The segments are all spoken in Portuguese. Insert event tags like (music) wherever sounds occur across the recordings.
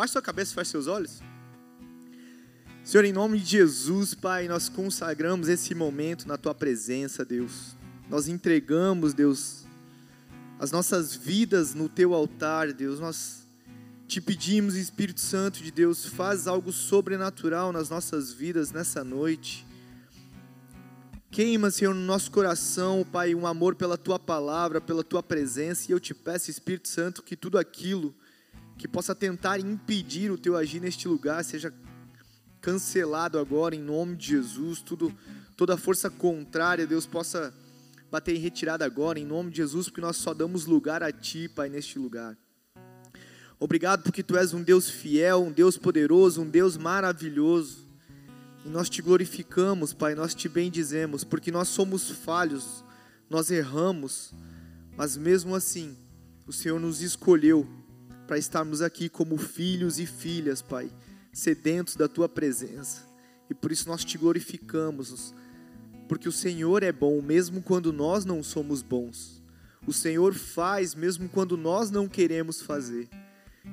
Baixe sua cabeça e feche seus olhos. Senhor, em nome de Jesus, Pai, nós consagramos esse momento na Tua presença, Deus. Nós entregamos, Deus, as nossas vidas no Teu altar, Deus. Nós te pedimos, Espírito Santo de Deus, faz algo sobrenatural nas nossas vidas nessa noite. Queima, Senhor, no nosso coração, Pai, um amor pela Tua palavra, pela Tua presença. E eu te peço, Espírito Santo, que tudo aquilo que possa tentar impedir o Teu agir neste lugar seja cancelado agora em nome de Jesus. Tudo, toda força contrária, Deus possa bater em retirada agora em nome de Jesus, porque nós só damos lugar a Ti, Pai, neste lugar. Obrigado porque Tu és um Deus fiel, um Deus poderoso, um Deus maravilhoso. E nós te glorificamos, Pai, nós te bendizemos, porque nós somos falhos, nós erramos, mas mesmo assim, o Senhor nos escolheu para estarmos aqui como filhos e filhas, Pai sedentos da tua presença. E por isso nós te glorificamos, porque o Senhor é bom mesmo quando nós não somos bons. O Senhor faz mesmo quando nós não queremos fazer.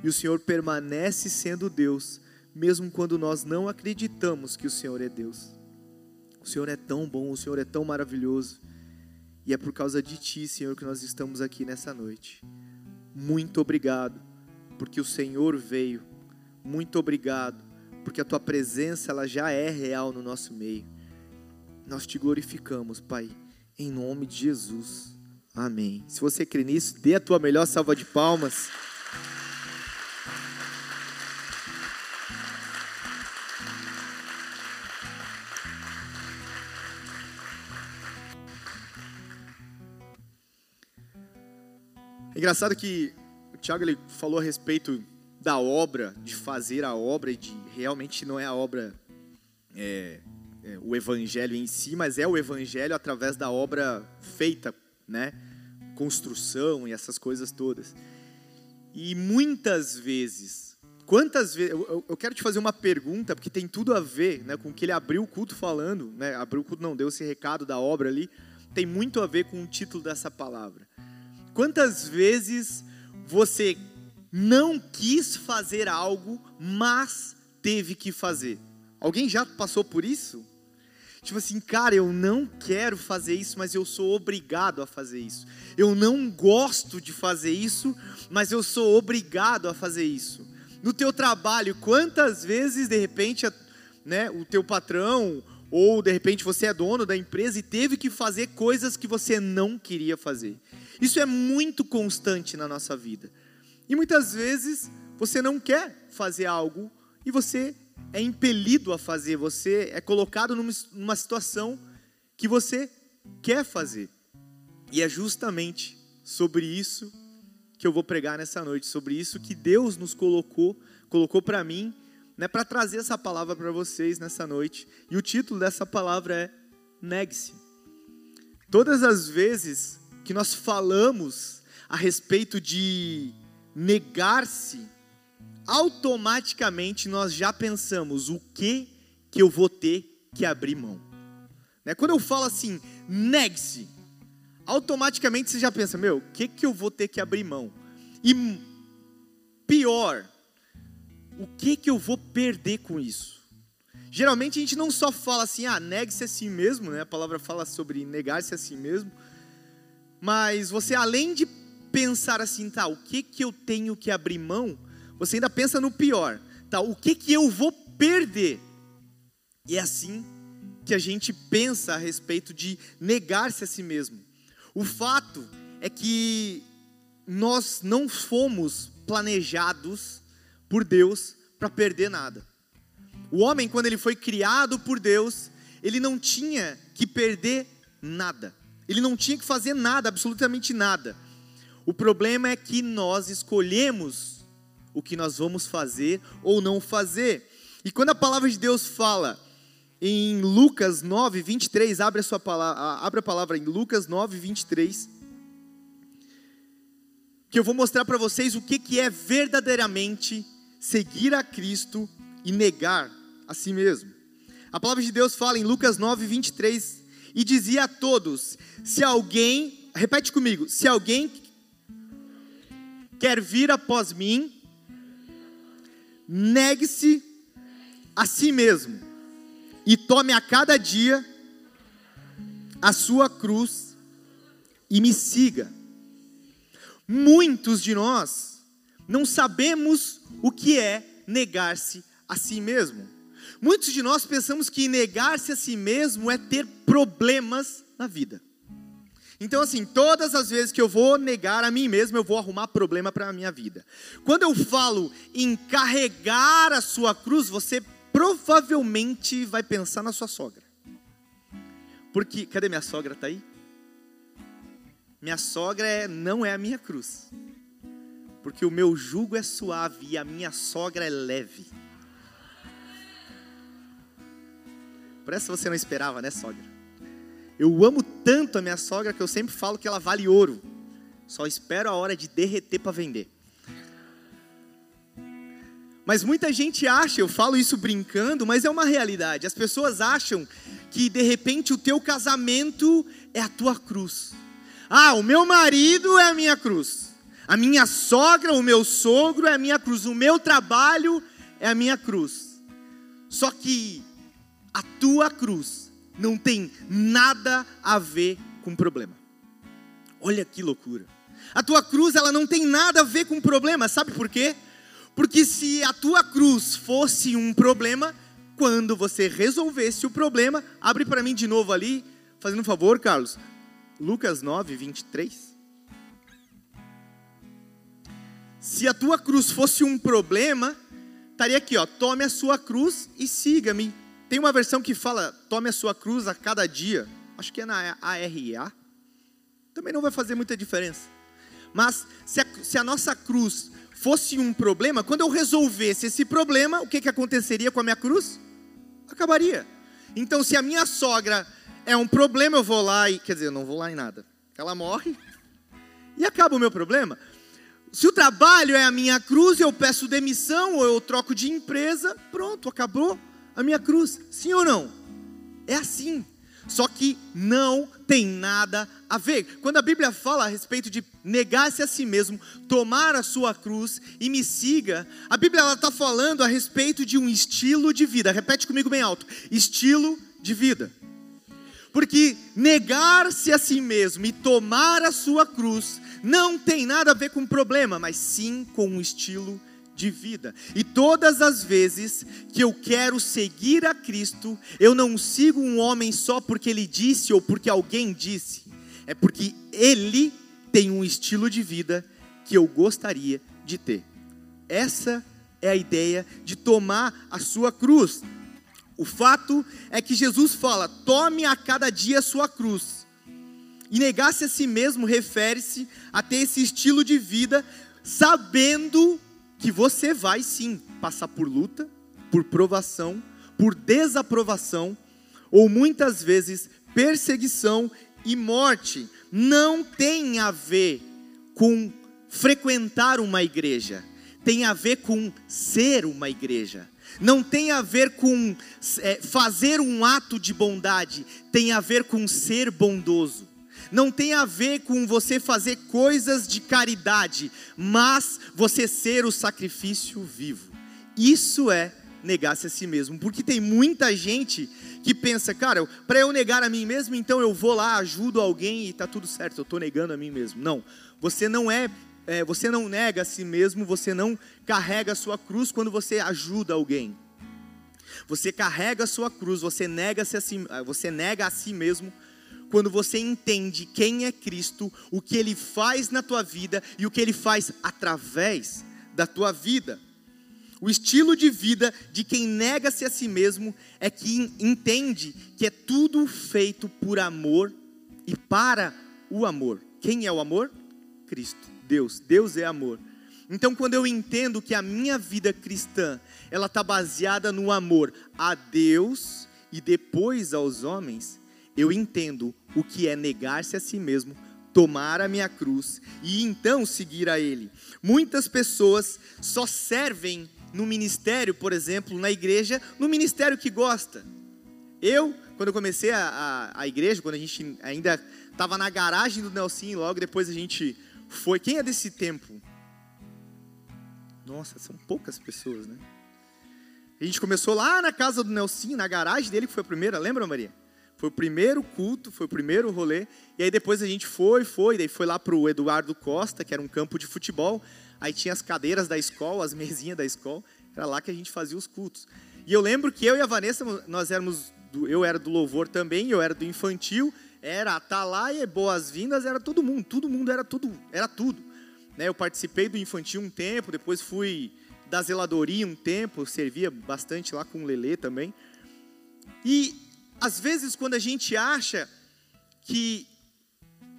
E o Senhor permanece sendo Deus, mesmo quando nós não acreditamos que o Senhor é Deus. O Senhor é tão bom, o Senhor é tão maravilhoso. E é por causa de Ti, Senhor, que nós estamos aqui nessa noite. Muito obrigado, porque o Senhor veio muito obrigado, porque a tua presença ela já é real no nosso meio. Nós te glorificamos, Pai, em nome de Jesus. Amém. Se você crê nisso, dê a tua melhor salva de palmas. É engraçado que o Tiago ele falou a respeito da obra, de fazer a obra, de realmente não é a obra, é, é, o evangelho em si, mas é o evangelho através da obra feita, né? Construção e essas coisas todas. E muitas vezes, quantas vezes, eu, eu, quero te fazer uma pergunta, porque tem tudo a ver né, com o que ele abriu o culto falando, né? Abriu o culto, não, deu esse recado da obra ali, tem muito a ver com o título dessa palavra. Quantas vezes você não quis fazer algo, mas teve que fazer. Alguém já passou por isso? Tipo assim, cara, eu não quero fazer isso, mas eu sou obrigado a fazer isso. Eu não gosto de fazer isso, mas eu sou obrigado a fazer isso. No teu trabalho, quantas vezes de repente, né, o teu patrão ou de repente você é dono da empresa e teve que fazer coisas que você não queria fazer. Isso é muito constante na nossa vida. E muitas vezes você não quer fazer algo e você é impelido a fazer, você é colocado numa, situação que você quer fazer. E é justamente sobre isso que eu vou pregar nessa noite, sobre isso que Deus nos colocou, colocou para mim, né, para trazer essa palavra para vocês nessa noite. E o título dessa palavra é Negue-se. Todas as vezes que nós falamos a respeito de negar-se, automaticamente nós já pensamos o que que eu vou ter que abrir mão. Né? Quando eu falo assim, negue-se, automaticamente você já pensa, meu, o que que eu vou ter que abrir mão? E pior, o que que eu vou perder com isso? Geralmente a gente não só fala assim, ah, negue-se a si mesmo, né? A palavra fala sobre negar-se a si mesmo. Mas você, além de pensar assim, tá, o que que eu tenho que abrir mão, você ainda pensa no pior, tá, o que que eu vou perder? E é assim que a gente pensa a respeito de negar-se a si mesmo. O fato é que nós não fomos planejados por Deus para perder nada. O homem, quando ele foi criado por Deus, ele não tinha que perder nada. Ele não tinha que fazer nada, absolutamente nada. O problema é que nós escolhemos o que nós vamos fazer ou não fazer. E quando a palavra de Deus fala em Lucas 9, 23, abre a, sua palavra, abre a palavra em Lucas 9, 23, que eu vou mostrar para vocês o que, que é verdadeiramente seguir a Cristo e negar a si mesmo. A palavra de Deus fala em Lucas 9, 23, e dizia a todos: se alguém, repete comigo, se alguém quer vir após mim, negue-se a si mesmo e tome a cada dia a sua cruz e me siga. Muitos de nós não sabemos o que é negar-se a si mesmo. Muitos de nós pensamos que negar-se a si mesmo é ter problemas na vida. Então, assim, todas as vezes que eu vou negar a mim mesmo, eu vou arrumar problema para a minha vida. Quando eu falo em carregar a sua cruz, você provavelmente vai pensar na sua sogra. Porque, cadê minha sogra? Está aí? Minha sogra é, não é a minha cruz. Porque o meu jugo é suave e a minha sogra é leve. Parece que você não esperava, né, sogra? Eu amo tanto a minha sogra que eu sempre falo que ela vale ouro. Só espero a hora de derreter para vender. Mas muita gente acha, eu falo isso brincando, mas é uma realidade. As pessoas acham que de repente o teu casamento é a tua cruz. Ah, o meu marido é a minha cruz. A minha sogra, o meu sogro é a minha cruz. O meu trabalho é a minha cruz. Só que a tua cruz não tem nada a ver com problema. Olha que loucura. A tua cruz, ela não tem nada a ver com problema, sabe por quê? Porque se a tua cruz fosse um problema, quando você resolvesse o problema, abre para mim de novo ali, fazendo um favor, Carlos. Lucas 9, 23. Se a tua cruz fosse um problema, estaria aqui, ó, tome a sua cruz e siga-me. Tem uma versão que fala: tome a sua cruz a cada dia. Acho que é na ARA. Também não vai fazer muita diferença. Mas se a, se a nossa cruz fosse um problema, quando eu resolvesse esse problema, o que, que aconteceria com a minha cruz? Acabaria. Então, se a minha sogra é um problema, eu vou lá e. Quer dizer, eu não vou lá em nada. Ela morre e acaba o meu problema. Se o trabalho é a minha cruz, eu peço demissão ou eu troco de empresa, pronto, acabou a minha cruz. Sim ou não? É assim. Só que não tem nada a ver. Quando a Bíblia fala a respeito de negar-se a si mesmo, tomar a sua cruz e me siga, a Bíblia está falando a respeito de um estilo de vida. Repete comigo bem alto: estilo de vida. Porque negar-se a si mesmo e tomar a sua cruz não tem nada a ver com problema, mas sim com um estilo de vida. E todas as vezes que eu quero seguir a Cristo, eu não sigo um homem só porque ele disse ou porque alguém disse, é porque ele tem um estilo de vida que eu gostaria de ter. Essa é a ideia de tomar a sua cruz. O fato é que Jesus fala: tome a cada dia a sua cruz. E negar-se a si mesmo refere-se a ter esse estilo de vida, sabendo que você vai sim passar por luta, por provação, por desaprovação, ou muitas vezes perseguição e morte. Não tem a ver com frequentar uma igreja, tem a ver com ser uma igreja. Não tem a ver com é, fazer um ato de bondade, tem a ver com ser bondoso não tem a ver com você fazer coisas de caridade, mas você ser o sacrifício vivo. Isso é negar-se a si mesmo, porque tem muita gente que pensa, cara, para eu negar a mim mesmo, então eu vou lá, ajudo alguém e está tudo certo, eu estou negando a mim mesmo. Não, você não é, é, você não nega a si mesmo, você não carrega a sua cruz quando você ajuda alguém. Você carrega a sua cruz, você nega, -se a si, você nega a si mesmo quando você entende quem é Cristo, o que Ele faz na tua vida e o que Ele faz através da tua vida. O estilo de vida de quem nega-se a si mesmo é que entende que é tudo feito por amor e para o amor. Quem é o amor? Cristo, Deus. Deus é amor. Então, quando eu entendo que a minha vida cristã ela está baseada no amor a Deus e depois aos homens, eu entendo o que é negar-se a si mesmo, tomar a minha cruz e então seguir a Ele. Muitas pessoas só servem no ministério, por exemplo, na igreja, no ministério que gosta. Eu, quando eu comecei a, a, a igreja, quando a gente ainda estava na garagem do Nelson, logo depois a gente foi. Quem é desse tempo? Nossa, são poucas pessoas, né? A gente começou lá na casa do Nelson, na garagem dele, que foi a primeira, lembra, Maria? Foi o primeiro culto, foi o primeiro rolê. E aí depois a gente foi, foi, daí foi lá para o Eduardo Costa, que era um campo de futebol. Aí tinha as cadeiras da escola, as mesinhas da escola. Era lá que a gente fazia os cultos. E eu lembro que eu e a Vanessa, nós éramos, do, eu era do louvor também, eu era do infantil, era Atalaia, boas-vindas, era todo mundo, todo mundo era tudo, era tudo. Né, eu participei do infantil um tempo, depois fui da zeladoria um tempo, servia bastante lá com o Lelê também. E às vezes quando a gente acha que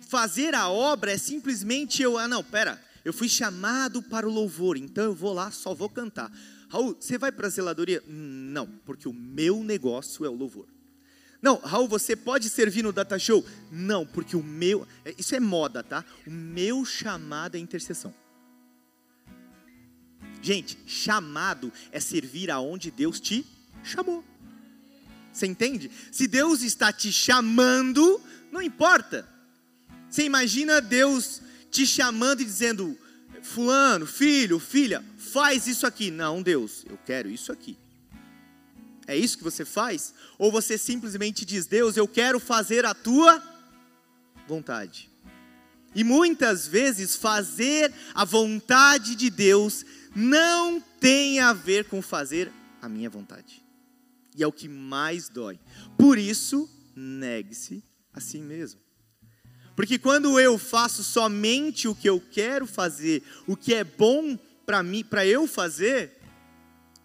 fazer a obra é simplesmente eu, ah não, pera, eu fui chamado para o louvor, então eu vou lá, só vou cantar. Raul, você vai para a zeladoria? Não, porque o meu negócio é o louvor. Não, Raul, você pode servir no data show? Não, porque o meu, é, isso é moda, tá? O meu chamado é intercessão. Gente, chamado é servir aonde Deus te chamou. Você entende? Se Deus está te chamando, não importa. Você imagina Deus te chamando e dizendo: Fulano, filho, filha, faz isso aqui. Não, Deus, eu quero isso aqui. É isso que você faz? Ou você simplesmente diz: Deus, eu quero fazer a tua vontade. E muitas vezes fazer a vontade de Deus não tem a ver com fazer a minha vontade. E é o que mais dói. Por isso, negue-se a si mesmo. Porque quando eu faço somente o que eu quero fazer, o que é bom para mim, para eu fazer,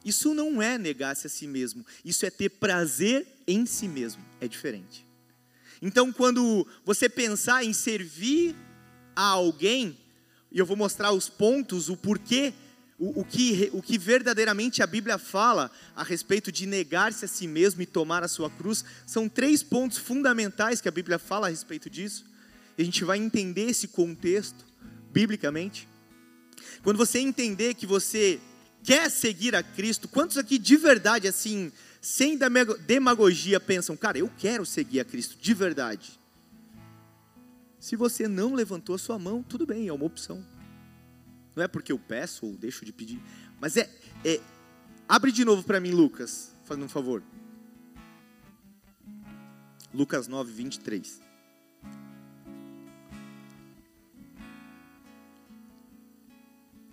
isso não é negar-se a si mesmo. Isso é ter prazer em si mesmo. É diferente. Então, quando você pensar em servir a alguém, e eu vou mostrar os pontos, o porquê o, o, que, o que verdadeiramente a Bíblia fala a respeito de negar-se a si mesmo e tomar a sua cruz, são três pontos fundamentais que a Bíblia fala a respeito disso. E a gente vai entender esse contexto, biblicamente. Quando você entender que você quer seguir a Cristo, quantos aqui de verdade, assim, sem demagogia, pensam, cara, eu quero seguir a Cristo, de verdade? Se você não levantou a sua mão, tudo bem, é uma opção. Não é porque eu peço ou deixo de pedir, mas é, é abre de novo para mim, Lucas, fazendo um favor. Lucas 9, 23.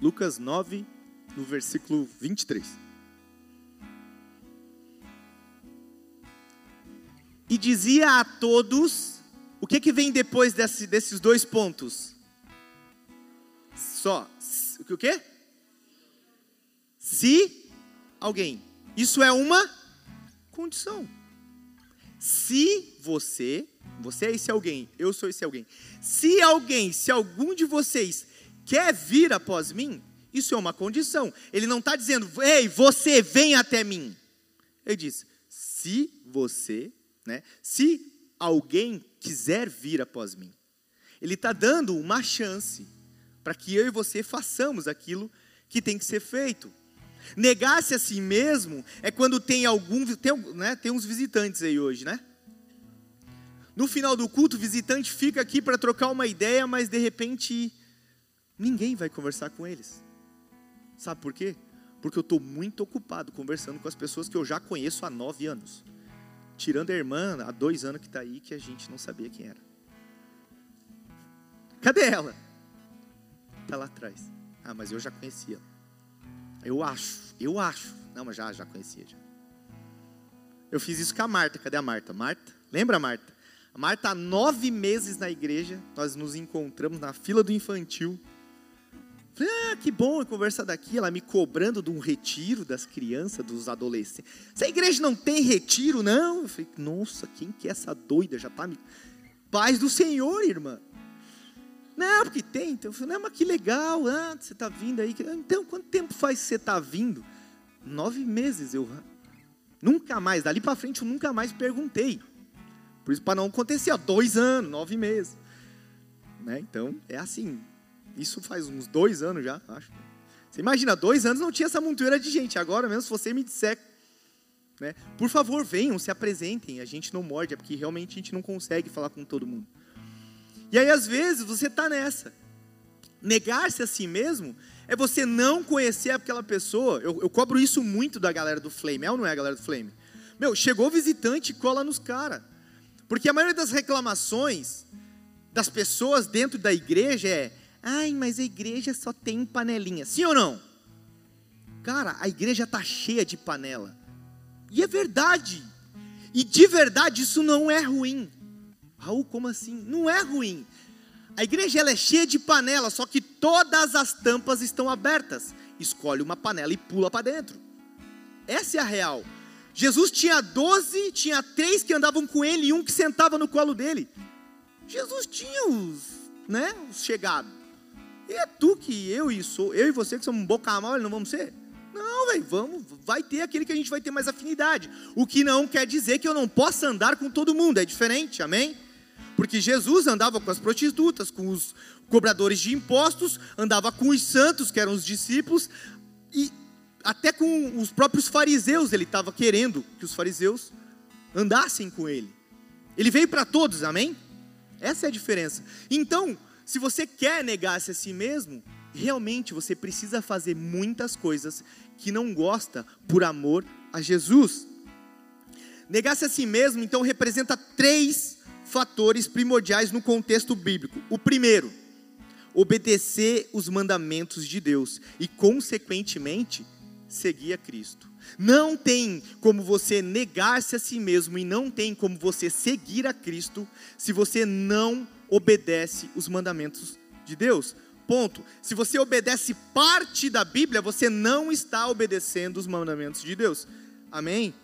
Lucas 9, no versículo 23. E dizia a todos, o que, que vem depois desse, desses dois pontos? Só, o quê? Se alguém. Isso é uma condição. Se você, você é esse alguém, eu sou esse alguém. Se alguém, se algum de vocês quer vir após mim, isso é uma condição. Ele não está dizendo, ei, você vem até mim. Ele diz, se você, né, se alguém quiser vir após mim. Ele está dando uma chance para que eu e você façamos aquilo que tem que ser feito. Negar-se a si mesmo é quando tem algum, tem, né, tem uns visitantes aí hoje, né? No final do culto, o visitante fica aqui para trocar uma ideia, mas de repente ninguém vai conversar com eles. Sabe por quê? Porque eu estou muito ocupado conversando com as pessoas que eu já conheço há nove anos. Tirando a irmã há dois anos que está aí, que a gente não sabia quem era. Cadê ela? Está lá atrás. Ah, mas eu já conhecia. Eu acho, eu acho. Não, mas já, já conhecia. Já. Eu fiz isso com a Marta. Cadê a Marta? Marta? Lembra Marta? A Marta, há nove meses na igreja, nós nos encontramos na fila do infantil. Falei, ah, que bom conversar daqui. Ela me cobrando de um retiro das crianças, dos adolescentes. Essa igreja não tem retiro, não? Eu falei, nossa, quem que é essa doida? Já está me. Paz do Senhor, irmã. Não, porque tem. Então eu falei, não, mas que legal, ah, você está vindo aí. Então, quanto tempo faz que você está vindo? Nove meses. Eu nunca mais, dali para frente eu nunca mais perguntei. Por isso, para não acontecer, ó, dois anos, nove meses. Né? Então, é assim. Isso faz uns dois anos já, acho. Você imagina, dois anos não tinha essa montoeira de gente. Agora mesmo, se você me disser né? Por favor, venham, se apresentem. A gente não morde, é porque realmente a gente não consegue falar com todo mundo. E aí, às vezes, você está nessa. Negar-se a si mesmo é você não conhecer aquela pessoa. Eu, eu cobro isso muito da galera do Flame, é ou não é a galera do Flame? Meu, chegou visitante e cola nos caras. Porque a maioria das reclamações das pessoas dentro da igreja é: ai, mas a igreja só tem panelinha. Sim ou não? Cara, a igreja está cheia de panela. E é verdade. E de verdade isso não é ruim. Raul, como assim? Não é ruim. A igreja ela é cheia de panela, só que todas as tampas estão abertas. Escolhe uma panela e pula para dentro. Essa é a real. Jesus tinha doze, tinha três que andavam com ele e um que sentava no colo dele. Jesus tinha os, né, os chegados. E é tu que eu e sou, eu e você que somos boca mole, não vamos ser? Não, velho, vamos, vai ter aquele que a gente vai ter mais afinidade. O que não quer dizer que eu não possa andar com todo mundo, é diferente, amém? Porque Jesus andava com as prostitutas, com os cobradores de impostos, andava com os santos, que eram os discípulos, e até com os próprios fariseus, ele estava querendo que os fariseus andassem com ele. Ele veio para todos, amém? Essa é a diferença. Então, se você quer negar-se a si mesmo, realmente você precisa fazer muitas coisas que não gosta por amor a Jesus. Negar-se a si mesmo, então, representa três fatores primordiais no contexto bíblico. O primeiro, obedecer os mandamentos de Deus e, consequentemente, seguir a Cristo. Não tem como você negar-se a si mesmo e não tem como você seguir a Cristo se você não obedece os mandamentos de Deus. Ponto. Se você obedece parte da Bíblia, você não está obedecendo os mandamentos de Deus. Amém?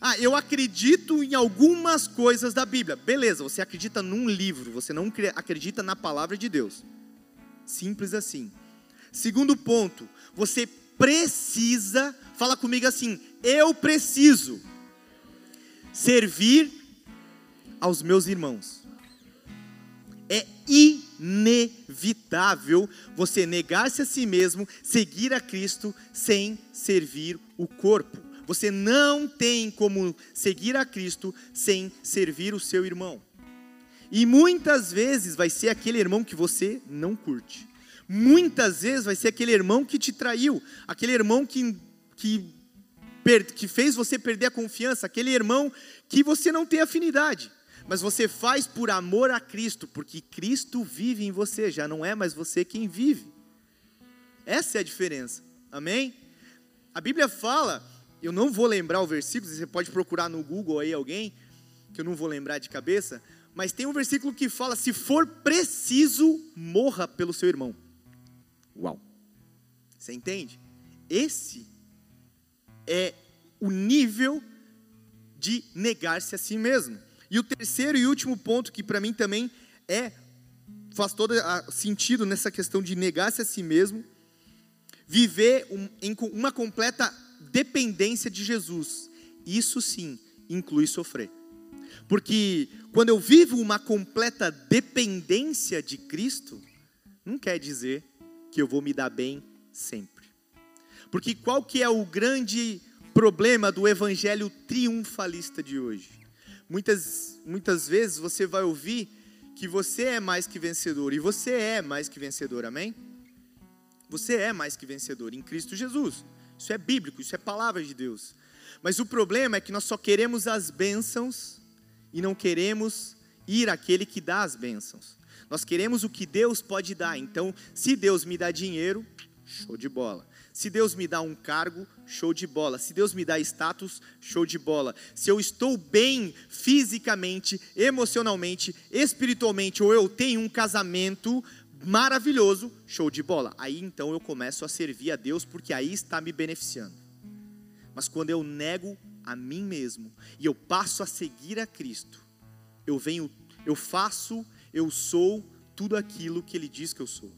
Ah, eu acredito em algumas coisas da Bíblia. Beleza, você acredita num livro, você não acredita na palavra de Deus. Simples assim. Segundo ponto, você precisa, fala comigo assim, eu preciso servir aos meus irmãos. É inevitável você negar-se a si mesmo, seguir a Cristo sem servir o corpo. Você não tem como seguir a Cristo sem servir o seu irmão. E muitas vezes vai ser aquele irmão que você não curte. Muitas vezes vai ser aquele irmão que te traiu, aquele irmão que, que, que fez você perder a confiança, aquele irmão que você não tem afinidade mas você faz por amor a Cristo, porque Cristo vive em você, já não é mais você quem vive. Essa é a diferença, amém? A Bíblia fala, eu não vou lembrar o versículo, você pode procurar no Google aí alguém, que eu não vou lembrar de cabeça, mas tem um versículo que fala: se for preciso, morra pelo seu irmão. Uau! Você entende? Esse é o nível de negar-se a si mesmo. E o terceiro e último ponto, que para mim também é faz todo sentido nessa questão de negar-se a si mesmo, viver um, em uma completa dependência de Jesus. Isso sim inclui sofrer. Porque quando eu vivo uma completa dependência de Cristo, não quer dizer que eu vou me dar bem sempre. Porque qual que é o grande problema do evangelho triunfalista de hoje? Muitas, muitas vezes você vai ouvir que você é mais que vencedor, e você é mais que vencedor, amém? Você é mais que vencedor em Cristo Jesus. Isso é bíblico, isso é palavra de Deus. Mas o problema é que nós só queremos as bênçãos e não queremos ir àquele que dá as bênçãos. Nós queremos o que Deus pode dar. Então, se Deus me dá dinheiro, show de bola. Se Deus me dá um cargo, show de bola. Se Deus me dá status, show de bola. Se eu estou bem fisicamente, emocionalmente, espiritualmente, ou eu tenho um casamento maravilhoso, show de bola. Aí então eu começo a servir a Deus porque aí está me beneficiando. Mas quando eu nego a mim mesmo e eu passo a seguir a Cristo, eu venho, eu faço, eu sou tudo aquilo que Ele diz que eu sou.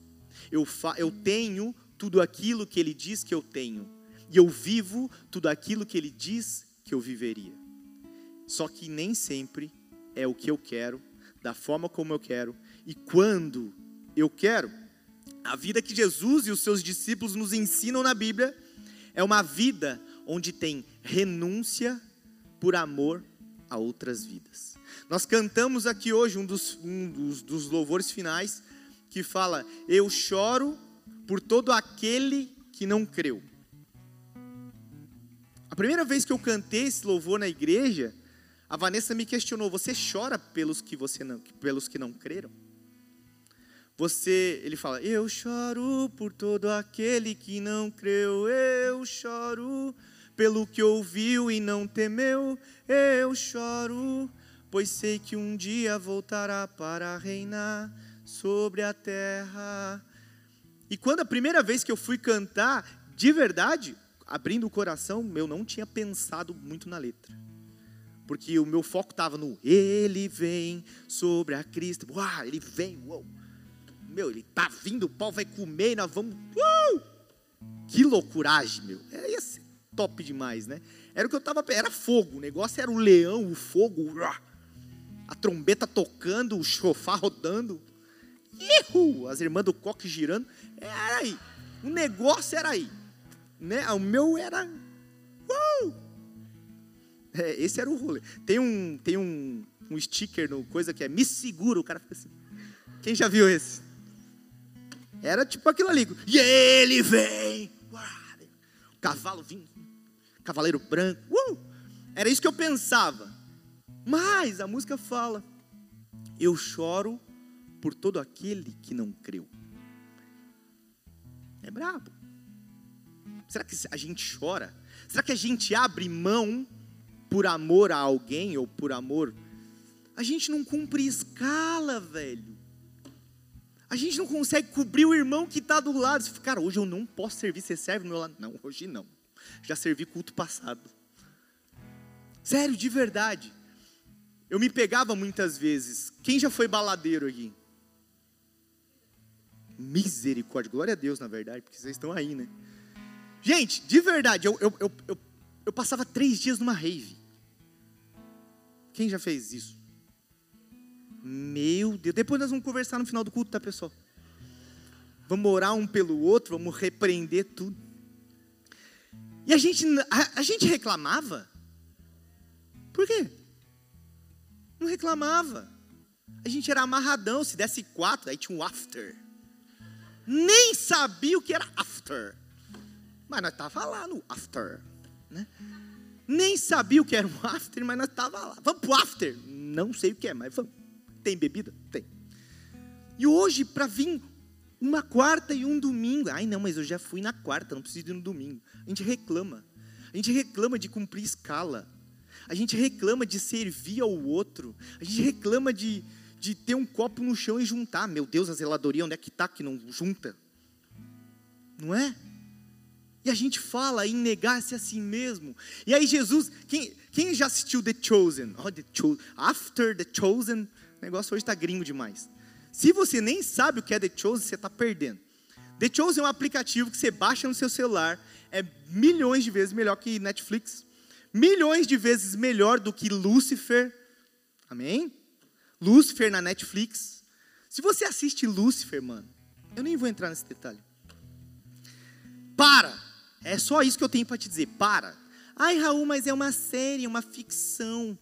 Eu, fa, eu tenho tudo aquilo que Ele diz que eu tenho, e eu vivo tudo aquilo que Ele diz que eu viveria. Só que nem sempre é o que eu quero, da forma como eu quero e quando eu quero. A vida que Jesus e os seus discípulos nos ensinam na Bíblia é uma vida onde tem renúncia por amor a outras vidas. Nós cantamos aqui hoje um dos, um dos, dos louvores finais que fala: Eu choro por todo aquele que não creu. A primeira vez que eu cantei esse louvor na igreja, a Vanessa me questionou: "Você chora pelos que você não, pelos que não creram?" Você, ele fala: "Eu choro por todo aquele que não creu, eu choro pelo que ouviu e não temeu, eu choro, pois sei que um dia voltará para reinar sobre a terra." E quando a primeira vez que eu fui cantar, de verdade, abrindo o coração, eu não tinha pensado muito na letra. Porque o meu foco estava no Ele vem sobre a crista. Uau, ele vem, uau. Meu, ele tá vindo, o pau vai comer, nós vamos. Uh! Que loucuragem, meu. É esse top demais, né? Era o que eu tava. Era fogo. O negócio era o leão, o fogo. A trombeta tocando, o chofá rodando. Ihu! As irmãs do coque girando. Era aí. O negócio era aí. Né? O meu era. Uh! É, esse era o rolê. Tem um, tem um, um sticker no coisa que é me segura, o cara fica assim. Quem já viu esse? Era tipo aquilo ali. E ele vem. Cavalo vinha. Cavaleiro branco. Uh! Era isso que eu pensava. Mas a música fala: Eu choro por todo aquele que não creu. É brabo. Será que a gente chora? Será que a gente abre mão por amor a alguém ou por amor? A gente não cumpre escala, velho. A gente não consegue cobrir o irmão que está do lado. Você fala, cara, hoje eu não posso servir, você serve no meu lado. Não, hoje não. Já servi culto passado. Sério, de verdade. Eu me pegava muitas vezes. Quem já foi baladeiro aqui? Misericórdia, glória a Deus, na verdade, porque vocês estão aí, né? Gente, de verdade, eu, eu, eu, eu, eu passava três dias numa rave. Quem já fez isso? Meu Deus, depois nós vamos conversar no final do culto, tá, pessoal? Vamos orar um pelo outro, vamos repreender tudo. E a gente, a, a gente reclamava. Por quê? Não reclamava. A gente era amarradão, se desse quatro, aí tinha um after nem sabia o que era after. Mas nós estava lá no after. Né? Nem sabia o que era um after, mas nós estava lá. Vamos pro after? Não sei o que é, mas vamos. Tem bebida? Tem. E hoje, para vir uma quarta e um domingo. Ai, não, mas eu já fui na quarta, não preciso ir no domingo. A gente reclama. A gente reclama de cumprir escala. A gente reclama de servir ao outro. A gente reclama de, de ter um copo no chão e juntar. Meu Deus, a zeladoria, onde é que está que não junta? Não é? E a gente fala em negar-se a si mesmo. E aí Jesus, quem, quem já assistiu The Chosen? Oh, The Chosen. After The Chosen, o negócio hoje está gringo demais. Se você nem sabe o que é The Chosen, você está perdendo. The Chosen é um aplicativo que você baixa no seu celular, é milhões de vezes melhor que Netflix, milhões de vezes melhor do que Lucifer. Amém? Lúcifer na Netflix. Se você assiste Lúcifer, mano, eu nem vou entrar nesse detalhe. Para! É só isso que eu tenho para te dizer. Para! Ai, Raul, mas é uma série, uma ficção.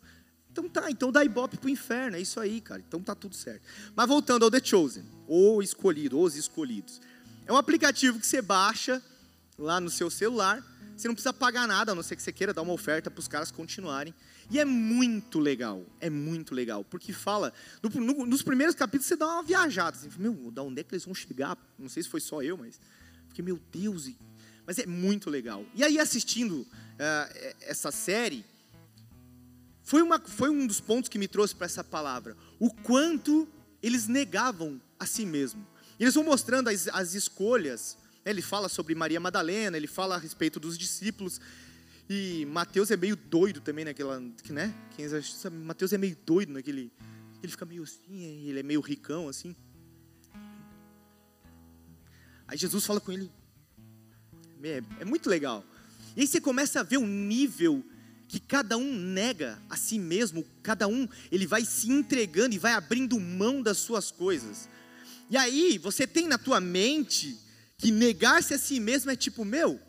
Então tá, então dá ibope pro inferno, é isso aí, cara. Então tá tudo certo. Mas voltando ao The Chosen, ou escolhido, os escolhidos. É um aplicativo que você baixa lá no seu celular. Você não precisa pagar nada, a não ser que você queira dar uma oferta para os caras continuarem. E é muito legal, é muito legal, porque fala, no, no, nos primeiros capítulos você dá uma viajada, assim, meu, da onde é que eles vão chegar? Não sei se foi só eu, mas fiquei, meu Deus, mas é muito legal. E aí assistindo uh, essa série, foi, uma, foi um dos pontos que me trouxe para essa palavra, o quanto eles negavam a si mesmo. Eles vão mostrando as, as escolhas, né? ele fala sobre Maria Madalena, ele fala a respeito dos discípulos, e Mateus é meio doido também naquela, né? Sabe, Mateus é meio doido naquele, ele fica meio assim, ele é meio ricão assim. Aí Jesus fala com ele, é, é muito legal. E aí você começa a ver o nível que cada um nega a si mesmo, cada um ele vai se entregando e vai abrindo mão das suas coisas. E aí você tem na tua mente que negar-se a si mesmo é tipo, meu,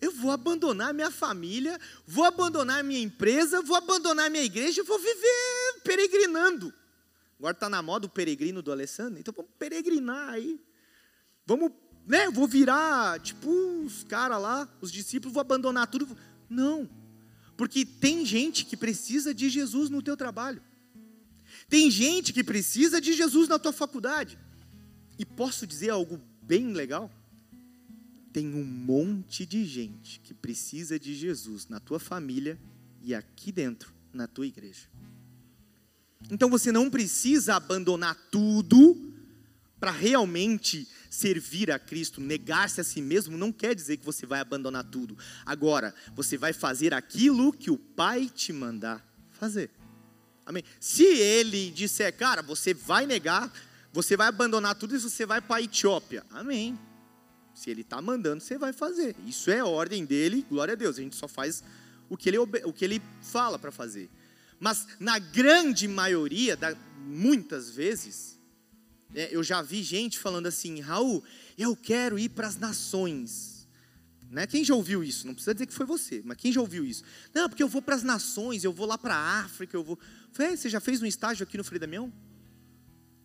eu vou abandonar minha família, vou abandonar minha empresa, vou abandonar minha igreja, vou viver peregrinando. Agora está na moda o peregrino do Alessandro, então vamos peregrinar aí. Vamos né, vou virar tipo os caras lá, os discípulos, vou abandonar tudo. Não. Porque tem gente que precisa de Jesus no teu trabalho. Tem gente que precisa de Jesus na tua faculdade. E posso dizer algo bem legal? Tem um monte de gente que precisa de Jesus na tua família e aqui dentro, na tua igreja. Então você não precisa abandonar tudo para realmente servir a Cristo, negar-se a si mesmo, não quer dizer que você vai abandonar tudo. Agora, você vai fazer aquilo que o Pai te mandar fazer. Amém? Se ele disser, cara, você vai negar, você vai abandonar tudo e você vai para a Etiópia. Amém. Se ele está mandando, você vai fazer. Isso é ordem dele, glória a Deus. A gente só faz o que ele, o que ele fala para fazer. Mas na grande maioria, da, muitas vezes, eu já vi gente falando assim, Raul, eu quero ir para as nações. Né? Quem já ouviu isso? Não precisa dizer que foi você, mas quem já ouviu isso? Não, porque eu vou para as nações, eu vou lá para a África, eu vou. Falei, você já fez um estágio aqui no Frei Damião?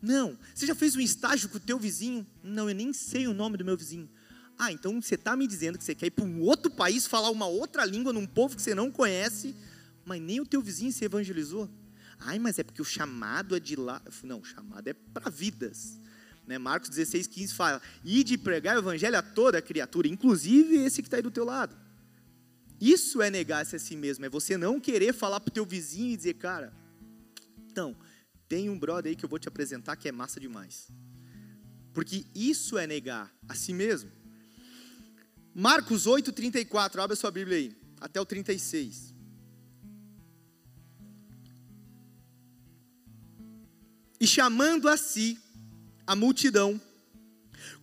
Não. Você já fez um estágio com o teu vizinho? Não, eu nem sei o nome do meu vizinho. Ah, então você está me dizendo que você quer ir para um outro país, falar uma outra língua num povo que você não conhece, mas nem o teu vizinho se evangelizou. Ai, mas é porque o chamado é de lá. Não, o chamado é para vidas. Né? Marcos 16, 15 fala: e de pregar o evangelho a toda criatura, inclusive esse que está aí do teu lado. Isso é negar-se a si mesmo, é você não querer falar para o teu vizinho e dizer, cara, então, tem um brother aí que eu vou te apresentar que é massa demais. Porque isso é negar a si mesmo. Marcos 8, 34, abre a sua Bíblia aí, até o 36. E chamando a si a multidão,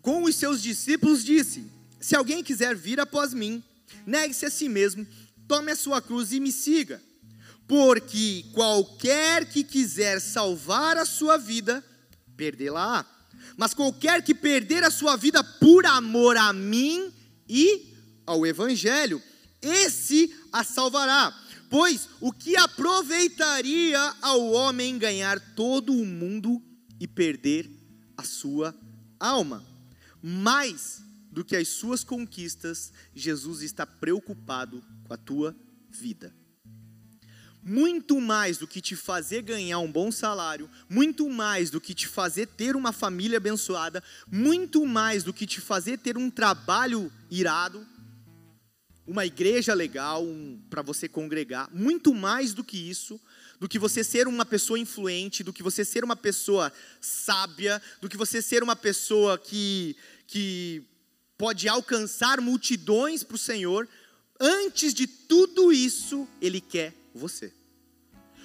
com os seus discípulos, disse: Se alguém quiser vir após mim, negue-se a si mesmo, tome a sua cruz e me siga. Porque qualquer que quiser salvar a sua vida, perdê-la-á. Mas qualquer que perder a sua vida por amor a mim e ao Evangelho, esse a salvará. Pois o que aproveitaria ao homem ganhar todo o mundo e perder a sua alma? Mais do que as suas conquistas, Jesus está preocupado com a tua vida. Muito mais do que te fazer ganhar um bom salário, muito mais do que te fazer ter uma família abençoada, muito mais do que te fazer ter um trabalho irado, uma igreja legal um, para você congregar, muito mais do que isso, do que você ser uma pessoa influente, do que você ser uma pessoa sábia, do que você ser uma pessoa que, que pode alcançar multidões para o Senhor, antes de tudo isso, Ele quer você.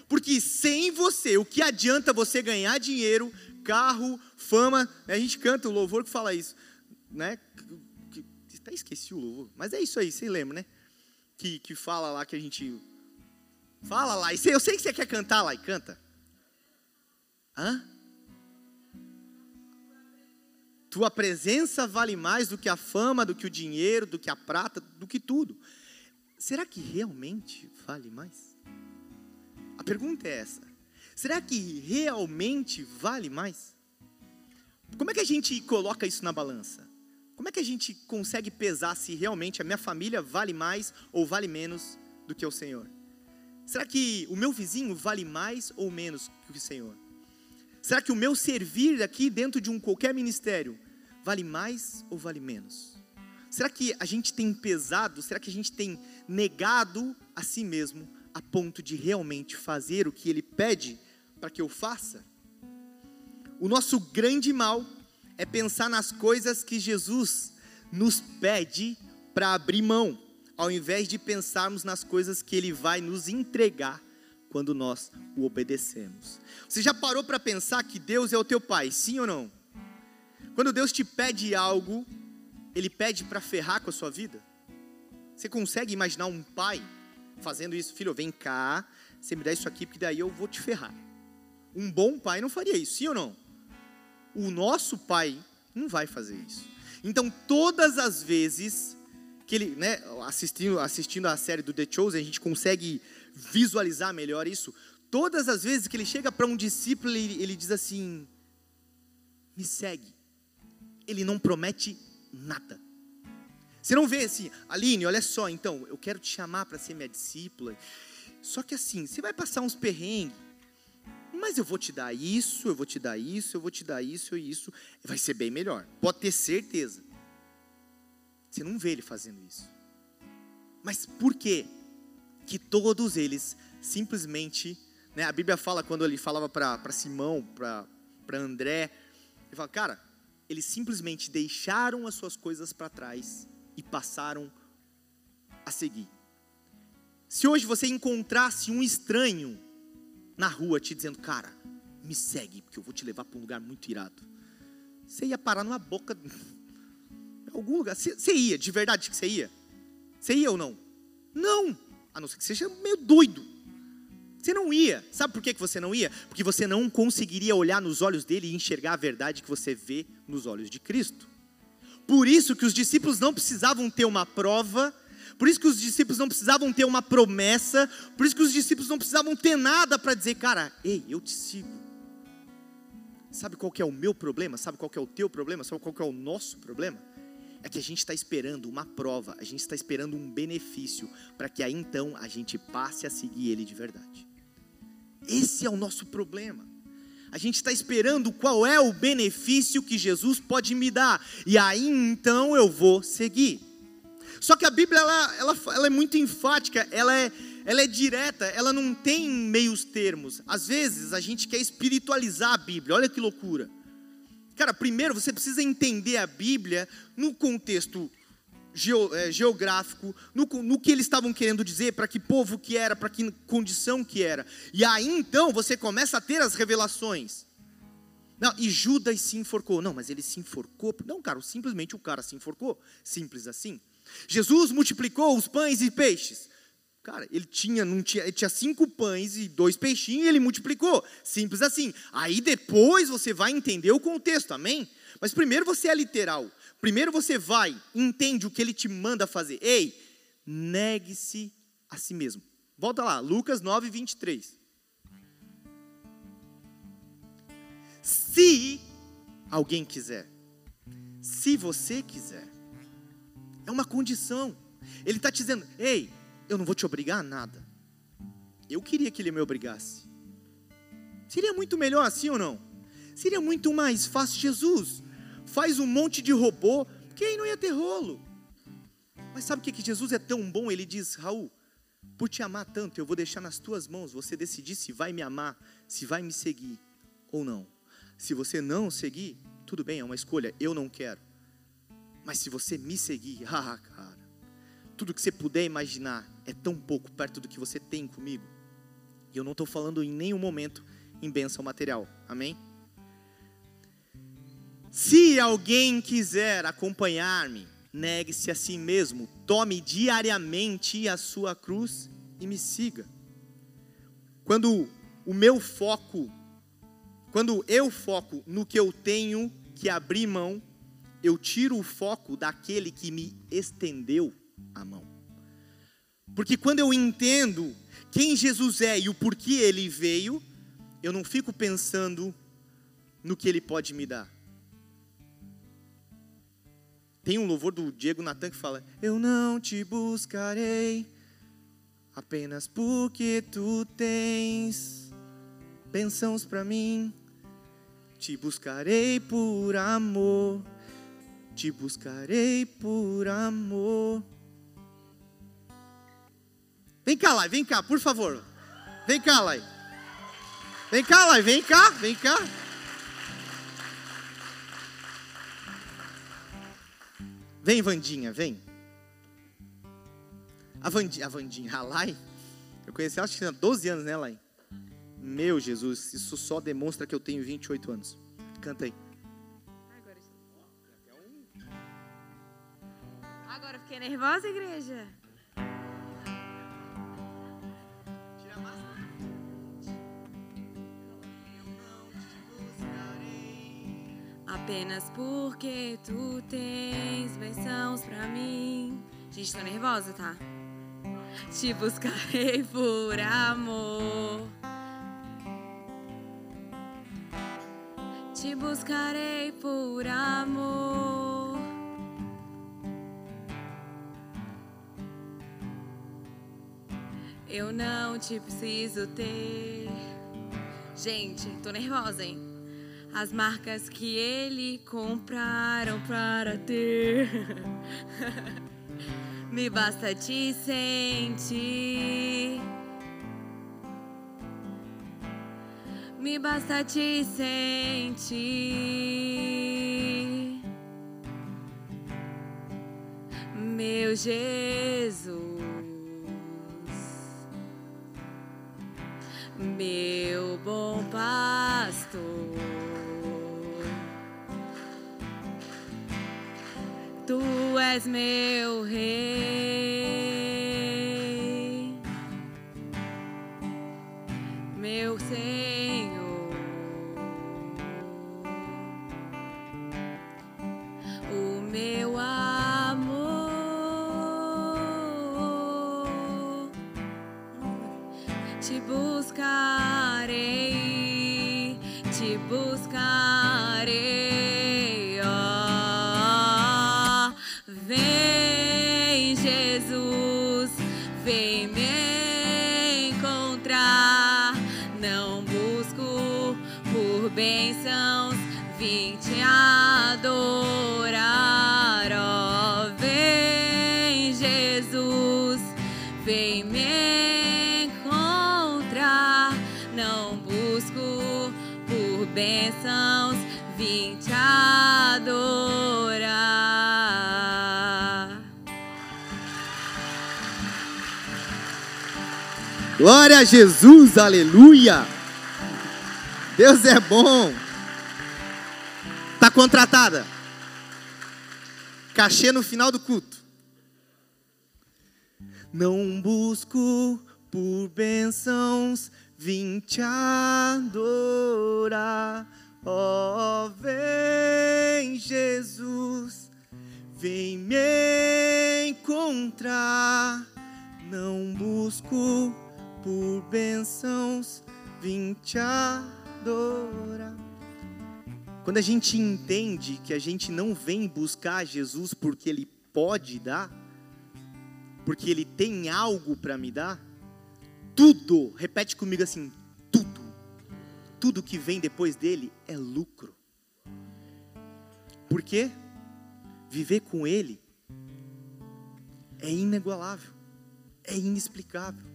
Porque sem você, o que adianta você ganhar dinheiro, carro, fama? A gente canta o louvor que fala isso, né? Até esqueci o louvor. Mas é isso aí, você lembra, né? Que, que fala lá que a gente. Fala lá. E eu sei que você quer cantar lá e canta. Hã? Tua presença vale mais do que a fama, do que o dinheiro, do que a prata, do que tudo. Será que realmente vale mais? A pergunta é essa. Será que realmente vale mais? Como é que a gente coloca isso na balança? Como é que a gente consegue pesar se realmente a minha família vale mais ou vale menos do que o Senhor? Será que o meu vizinho vale mais ou menos que o Senhor? Será que o meu servir aqui dentro de um qualquer ministério vale mais ou vale menos? Será que a gente tem pesado, será que a gente tem negado a si mesmo a ponto de realmente fazer o que ele pede para que eu faça? O nosso grande mal é pensar nas coisas que Jesus nos pede para abrir mão, ao invés de pensarmos nas coisas que Ele vai nos entregar quando nós o obedecemos. Você já parou para pensar que Deus é o teu Pai, sim ou não? Quando Deus te pede algo, Ele pede para ferrar com a sua vida? Você consegue imaginar um pai fazendo isso? Filho, vem cá, você me dá isso aqui, porque daí eu vou te ferrar. Um bom pai não faria isso, sim ou não? O nosso pai não vai fazer isso. Então, todas as vezes que ele, né, assistindo, assistindo a série do The Chosen, a gente consegue visualizar melhor isso. Todas as vezes que ele chega para um discípulo, ele, ele diz assim: me segue. Ele não promete nada. Você não vê assim, Aline, olha só, então, eu quero te chamar para ser minha discípula. Só que assim, você vai passar uns perrengues, mas eu vou te dar isso, eu vou te dar isso, eu vou te dar isso e isso. Vai ser bem melhor. Pode ter certeza. Você não vê ele fazendo isso. Mas por quê? Que todos eles simplesmente, né, a Bíblia fala quando ele falava para Simão, para André, ele fala, cara, eles simplesmente deixaram as suas coisas para trás e passaram a seguir. Se hoje você encontrasse um estranho na rua te dizendo, cara, me segue, porque eu vou te levar para um lugar muito irado. Você ia parar numa boca, (laughs) algum lugar. Você ia, de verdade que você ia? Você ia ou não? Não, a não ser que seja meio doido. Você não ia. Sabe por que você não ia? Porque você não conseguiria olhar nos olhos dele e enxergar a verdade que você vê nos olhos de Cristo. Por isso que os discípulos não precisavam ter uma prova por isso que os discípulos não precisavam ter uma promessa, por isso que os discípulos não precisavam ter nada para dizer, cara, ei, eu te sigo. Sabe qual que é o meu problema? Sabe qual que é o teu problema? Sabe qual que é o nosso problema? É que a gente está esperando uma prova, a gente está esperando um benefício, para que aí então a gente passe a seguir Ele de verdade. Esse é o nosso problema. A gente está esperando qual é o benefício que Jesus pode me dar, e aí então eu vou seguir. Só que a Bíblia ela, ela, ela é muito enfática, ela é, ela é direta, ela não tem meios termos. Às vezes a gente quer espiritualizar a Bíblia, olha que loucura. Cara, primeiro você precisa entender a Bíblia no contexto é, geográfico, no, no, que eles estavam querendo dizer, para que povo que era, para que condição que era. E aí então você começa a ter as revelações. Não, e Judas se enforcou. Não, mas ele se enforcou. Não, cara, simplesmente o cara se enforcou. Simples assim. Jesus multiplicou os pães e peixes. Cara, ele tinha, não tinha, ele tinha cinco pães e dois peixinhos e ele multiplicou. Simples assim. Aí depois você vai entender o contexto, amém? Mas primeiro você é literal. Primeiro você vai, entende o que ele te manda fazer. Ei, negue-se a si mesmo. Volta lá, Lucas 9, 23. Se alguém quiser, se você quiser, é uma condição. Ele está te dizendo: ei, eu não vou te obrigar a nada. Eu queria que ele me obrigasse. Seria muito melhor assim ou não? Seria muito mais fácil. Jesus faz um monte de robô, que aí não ia ter rolo. Mas sabe o que, que Jesus é tão bom? Ele diz: Raul, por te amar tanto, eu vou deixar nas tuas mãos você decidir se vai me amar, se vai me seguir ou não. Se você não seguir, tudo bem, é uma escolha, eu não quero. Mas se você me seguir, (laughs) ah, cara, tudo que você puder imaginar é tão pouco perto do que você tem comigo. E eu não estou falando em nenhum momento em bênção material. Amém? Se alguém quiser acompanhar-me, negue-se a si mesmo, tome diariamente a sua cruz e me siga. Quando o meu foco, quando eu foco no que eu tenho que abrir mão, eu tiro o foco daquele que me estendeu a mão. Porque quando eu entendo quem Jesus é e o porquê ele veio, eu não fico pensando no que ele pode me dar. Tem um louvor do Diego Natan que fala: Eu não te buscarei apenas porque tu tens bênçãos para mim. Te buscarei por amor te buscarei por amor. Vem cá, Lai, vem cá, por favor. Vem cá, Lai. Vem cá, Lai, vem cá, vem cá. Vem, Vandinha, vem. A Vandinha, a Vandinha, a Lai, eu conheci ela acho que tinha 12 anos, né, Lai? Meu Jesus, isso só demonstra que eu tenho 28 anos. Canta aí. Fiquei nervosa, igreja? Apenas porque tu tens bênçãos pra mim. Gente, tô nervosa, tá? Te buscarei por amor. Te buscarei por amor. Eu não te preciso ter. Gente, tô nervosa, hein? As marcas que ele compraram para ter. (laughs) Me basta te sentir. Me basta te sentir. Meu Jesus. Meu bom pastor. Tu és meu rei, bênçãos, vim te adorar. ó. Vem, Jesus, vem me encontrar. Não busco por bênçãos, vim te adorar. Glória a Jesus, aleluia! Deus é bom. Tá contratada. Cachê no final do culto. Não busco por bênçãos, vim te adorar. Ó, vem Jesus, vem me encontrar. Não busco por bênçãos, vim te adorar. Quando a gente entende que a gente não vem buscar Jesus porque Ele pode dar, porque Ele tem algo para me dar, tudo, repete comigo assim, tudo, tudo que vem depois dele é lucro. Por quê? Viver com Ele é inigualável, é inexplicável.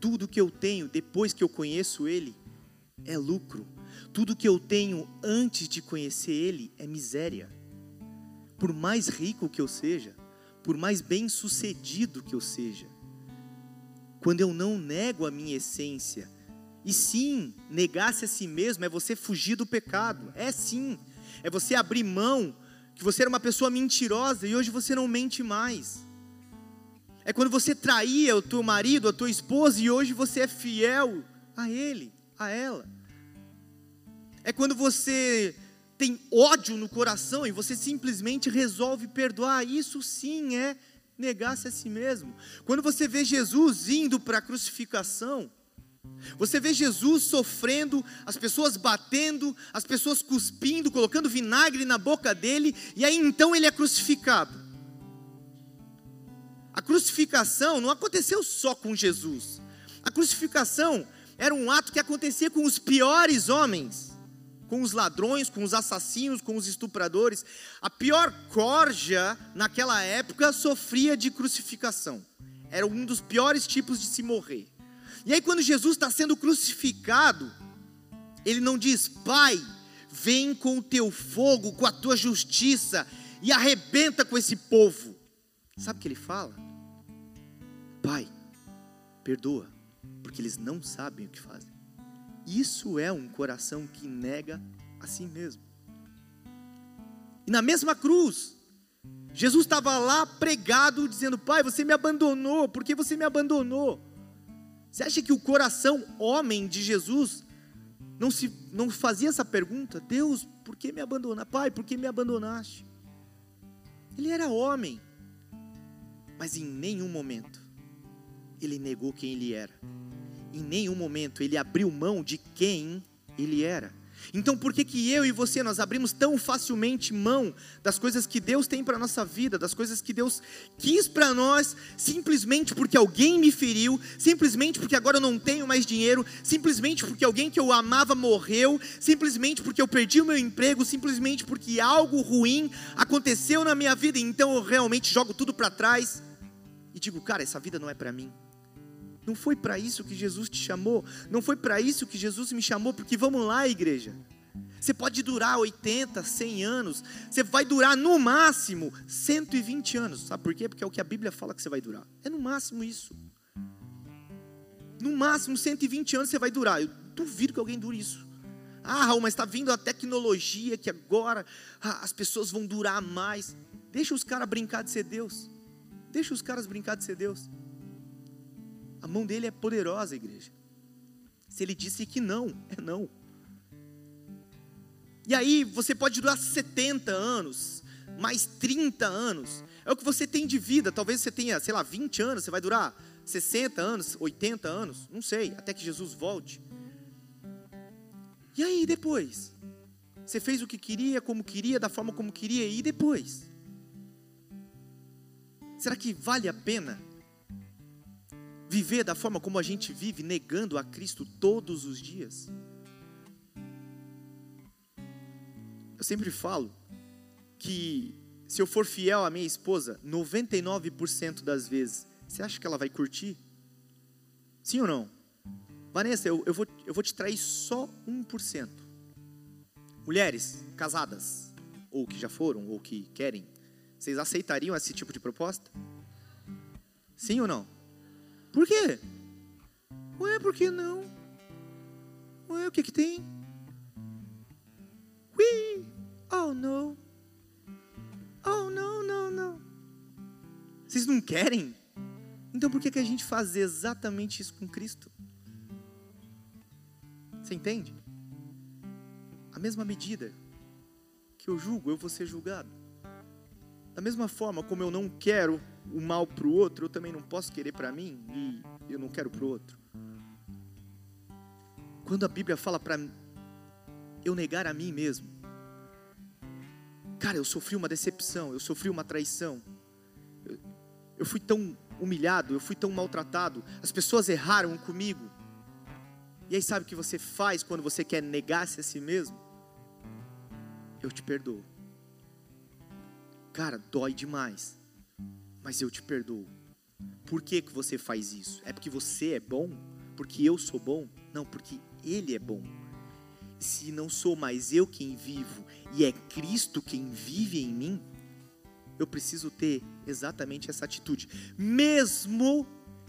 Tudo que eu tenho depois que eu conheço Ele é lucro. Tudo que eu tenho antes de conhecer Ele é miséria. Por mais rico que eu seja, por mais bem sucedido que eu seja, quando eu não nego a minha essência, e sim, negar-se a si mesmo é você fugir do pecado, é sim, é você abrir mão que você era uma pessoa mentirosa e hoje você não mente mais. É quando você traía o teu marido, a tua esposa e hoje você é fiel a ele, a ela. É quando você tem ódio no coração e você simplesmente resolve perdoar. Isso sim é negar-se a si mesmo. Quando você vê Jesus indo para a crucificação, você vê Jesus sofrendo, as pessoas batendo, as pessoas cuspindo, colocando vinagre na boca dele, e aí então ele é crucificado. A crucificação não aconteceu só com Jesus. A crucificação era um ato que acontecia com os piores homens, com os ladrões, com os assassinos, com os estupradores. A pior corja naquela época sofria de crucificação. Era um dos piores tipos de se morrer. E aí, quando Jesus está sendo crucificado, ele não diz, Pai, vem com o teu fogo, com a tua justiça e arrebenta com esse povo. Sabe o que ele fala? Pai, perdoa, porque eles não sabem o que fazem. Isso é um coração que nega a si mesmo. E na mesma cruz, Jesus estava lá pregado, dizendo: Pai, você me abandonou, por que você me abandonou? Você acha que o coração homem de Jesus não, se, não fazia essa pergunta? Deus, por que me abandonaste? Pai, por que me abandonaste? Ele era homem, mas em nenhum momento ele negou quem ele era. Em nenhum momento ele abriu mão de quem ele era. Então, por que, que eu e você nós abrimos tão facilmente mão das coisas que Deus tem para nossa vida, das coisas que Deus quis para nós, simplesmente porque alguém me feriu, simplesmente porque agora eu não tenho mais dinheiro, simplesmente porque alguém que eu amava morreu, simplesmente porque eu perdi o meu emprego, simplesmente porque algo ruim aconteceu na minha vida, então eu realmente jogo tudo para trás e digo, cara, essa vida não é para mim. Não foi para isso que Jesus te chamou. Não foi para isso que Jesus me chamou. Porque vamos lá, igreja. Você pode durar 80, 100 anos. Você vai durar no máximo 120 anos. Sabe por quê? Porque é o que a Bíblia fala que você vai durar. É no máximo isso. No máximo 120 anos você vai durar. Eu duvido que alguém dure isso. Ah, Raul, mas está vindo a tecnologia que agora ah, as pessoas vão durar mais. Deixa os caras brincar de ser Deus. Deixa os caras brincar de ser Deus. A mão dele é poderosa, igreja. Se ele disse que não, é não. E aí você pode durar 70 anos, mais 30 anos. É o que você tem de vida. Talvez você tenha, sei lá, 20 anos, você vai durar 60 anos, 80 anos, não sei, até que Jesus volte. E aí depois? Você fez o que queria, como queria, da forma como queria, e depois? Será que vale a pena viver da forma como a gente vive, negando a Cristo todos os dias? Eu sempre falo que se eu for fiel à minha esposa, 99% das vezes, você acha que ela vai curtir? Sim ou não? Vanessa, eu, eu, vou, eu vou te trair só 1%. Mulheres casadas, ou que já foram, ou que querem, vocês aceitariam esse tipo de proposta? Sim ou não? Por quê? Ué, por que não? Ué, o que que tem? Ui! Oh, não. Oh, não, não, não. Vocês não querem? Então por que, que a gente faz exatamente isso com Cristo? Você entende? A mesma medida que eu julgo, eu vou ser julgado. Da mesma forma como eu não quero o mal para o outro, eu também não posso querer para mim e eu não quero para o outro. Quando a Bíblia fala para eu negar a mim mesmo, cara, eu sofri uma decepção, eu sofri uma traição, eu, eu fui tão humilhado, eu fui tão maltratado, as pessoas erraram comigo. E aí sabe o que você faz quando você quer negar-se a si mesmo? Eu te perdoo. Cara, dói demais. Mas eu te perdoo. Por que, que você faz isso? É porque você é bom? Porque eu sou bom? Não, porque Ele é bom. Se não sou mais eu quem vivo e é Cristo quem vive em mim, eu preciso ter exatamente essa atitude. Mesmo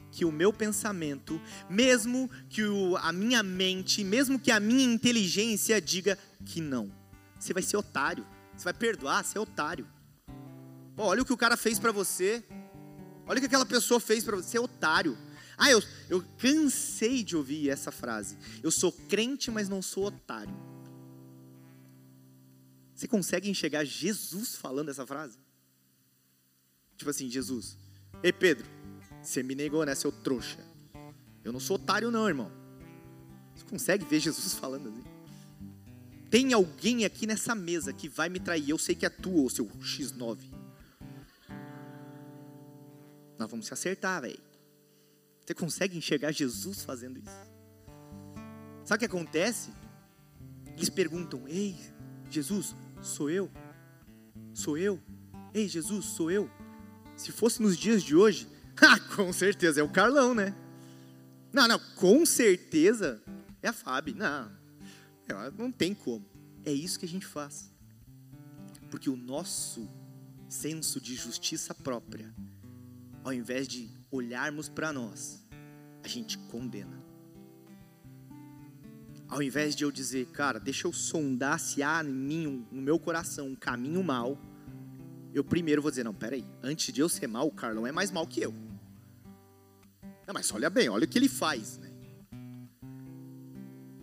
que o meu pensamento, mesmo que o, a minha mente, mesmo que a minha inteligência diga que não. Você vai ser otário. Você vai perdoar, você é otário. Pô, olha o que o cara fez para você. Olha o que aquela pessoa fez para você. Você é otário. Ah, eu, eu cansei de ouvir essa frase. Eu sou crente, mas não sou otário. Você consegue enxergar Jesus falando essa frase? Tipo assim, Jesus. Ei, Pedro, você me negou, né, seu trouxa? Eu não sou otário, não, irmão. Você consegue ver Jesus (laughs) falando assim? Tem alguém aqui nessa mesa que vai me trair. Eu sei que é tu, ou seu X9. Nós vamos se acertar, velho. Você consegue enxergar Jesus fazendo isso? Sabe o que acontece? Eles perguntam: Ei, Jesus, sou eu? Sou eu? Ei, Jesus, sou eu? Se fosse nos dias de hoje, (laughs) ah, com certeza é o Carlão, né? Não, não, com certeza é a Fábio. Não, não tem como. É isso que a gente faz. Porque o nosso senso de justiça própria ao invés de olharmos para nós, a gente condena. Ao invés de eu dizer, cara, deixa eu sondar se há em mim, no meu coração, um caminho mal, eu primeiro vou dizer, não, peraí, antes de eu ser mal, o Carlão é mais mal que eu. Não, mas olha bem, olha o que ele faz. Né?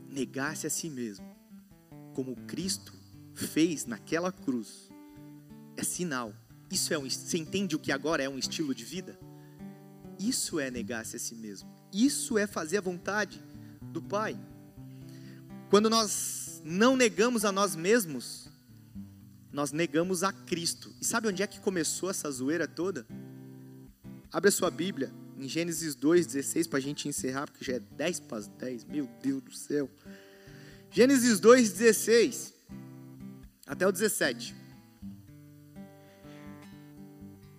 Negar-se a si mesmo, como Cristo fez naquela cruz, é sinal isso é um, você entende o que agora é um estilo de vida? Isso é negar-se a si mesmo. Isso é fazer a vontade do Pai. quando nós não negamos a nós mesmos, nós negamos a Cristo. E sabe onde é que começou essa zoeira toda? Abre a sua Bíblia, em Gênesis 2,16, para a gente encerrar, porque já é 10 para as 10, meu Deus do céu. Gênesis 2,16 até o 17.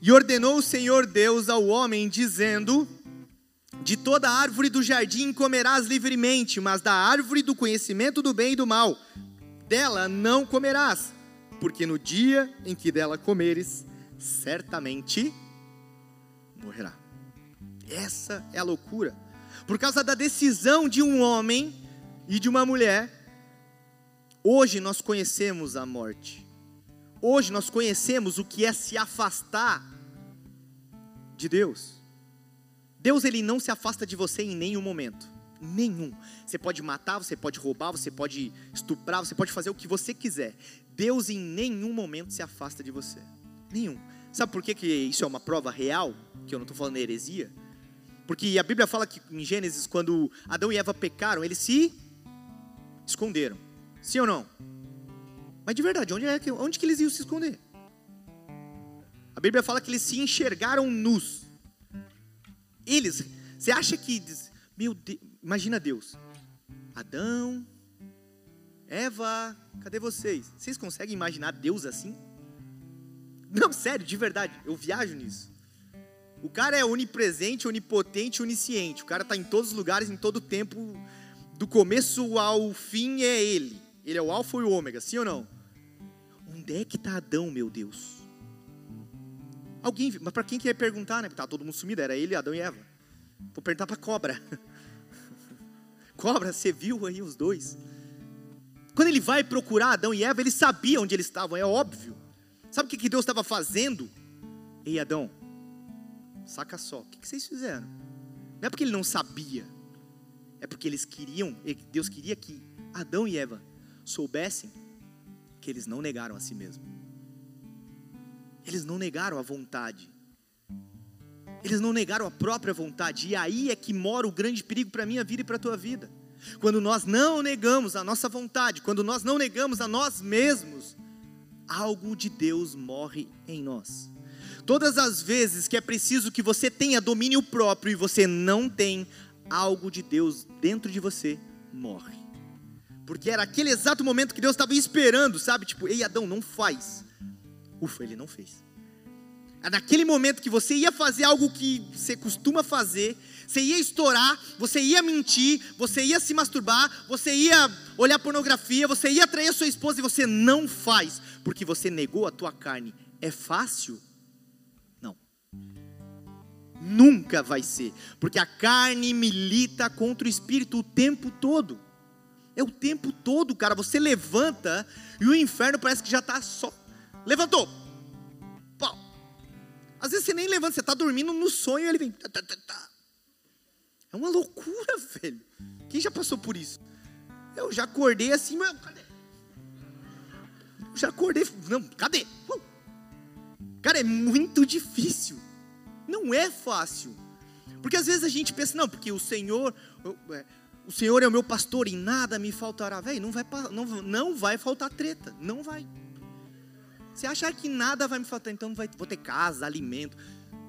E ordenou o Senhor Deus ao homem, dizendo: De toda árvore do jardim comerás livremente, mas da árvore do conhecimento do bem e do mal, dela não comerás, porque no dia em que dela comeres, certamente morrerá. Essa é a loucura. Por causa da decisão de um homem e de uma mulher, hoje nós conhecemos a morte. Hoje nós conhecemos o que é se afastar de Deus. Deus ele não se afasta de você em nenhum momento. Nenhum. Você pode matar, você pode roubar, você pode estuprar, você pode fazer o que você quiser. Deus em nenhum momento se afasta de você. Nenhum. Sabe por que, que isso é uma prova real? Que eu não estou falando heresia? Porque a Bíblia fala que em Gênesis, quando Adão e Eva pecaram, eles se esconderam. Sim ou não? Mas de verdade, onde, é que, onde que eles iam se esconder? A Bíblia fala que eles se enxergaram nus. Eles, você acha que, meu Deus, imagina Deus. Adão, Eva, cadê vocês? Vocês conseguem imaginar Deus assim? Não, sério, de verdade, eu viajo nisso. O cara é onipresente, onipotente, onisciente. O cara está em todos os lugares, em todo tempo. Do começo ao fim é ele. Ele é o alfa e o ômega, sim ou não? Onde é que está Adão, meu Deus? Alguém, mas para quem que ia perguntar, né? Tá todo mundo sumido, era ele, Adão e Eva. Vou perguntar para cobra. (laughs) cobra, você viu aí os dois? Quando ele vai procurar Adão e Eva, ele sabia onde eles estavam, é óbvio. Sabe o que, Deus estava fazendo? Ei, Adão, saca só, o que vocês fizeram? Não é porque ele não sabia, é porque eles queriam, Deus queria que Adão e Eva soubessem que eles não negaram a si mesmos. Eles não negaram a vontade. Eles não negaram a própria vontade. E aí é que mora o grande perigo para a minha vida e para a tua vida. Quando nós não negamos a nossa vontade, quando nós não negamos a nós mesmos, algo de Deus morre em nós. Todas as vezes que é preciso que você tenha domínio próprio e você não tem, algo de Deus dentro de você morre. Porque era aquele exato momento que Deus estava esperando, sabe? Tipo, ei Adão, não faz. Ufa, ele não fez. É naquele momento que você ia fazer algo que você costuma fazer, você ia estourar, você ia mentir, você ia se masturbar, você ia olhar pornografia, você ia trair a sua esposa e você não faz, porque você negou a tua carne. É fácil? Não. Nunca vai ser, porque a carne milita contra o espírito o tempo todo. É o tempo todo, cara. Você levanta e o inferno parece que já está só Levantou. Pau. Às vezes você nem levanta, você está dormindo no sonho e ele vem. É uma loucura, (laughs) velho. Quem já passou por isso? Eu já acordei assim, mas cadê? Eu já acordei, não, cadê? Uh. Cara, é muito difícil. Não é fácil. Porque às vezes a gente pensa, não, porque o Senhor, é, o Senhor é o meu pastor e nada me faltará. Velho, não vai, não, não vai faltar treta. Não vai. Você achar que nada vai me faltar, então vai, vou ter casa, alimento.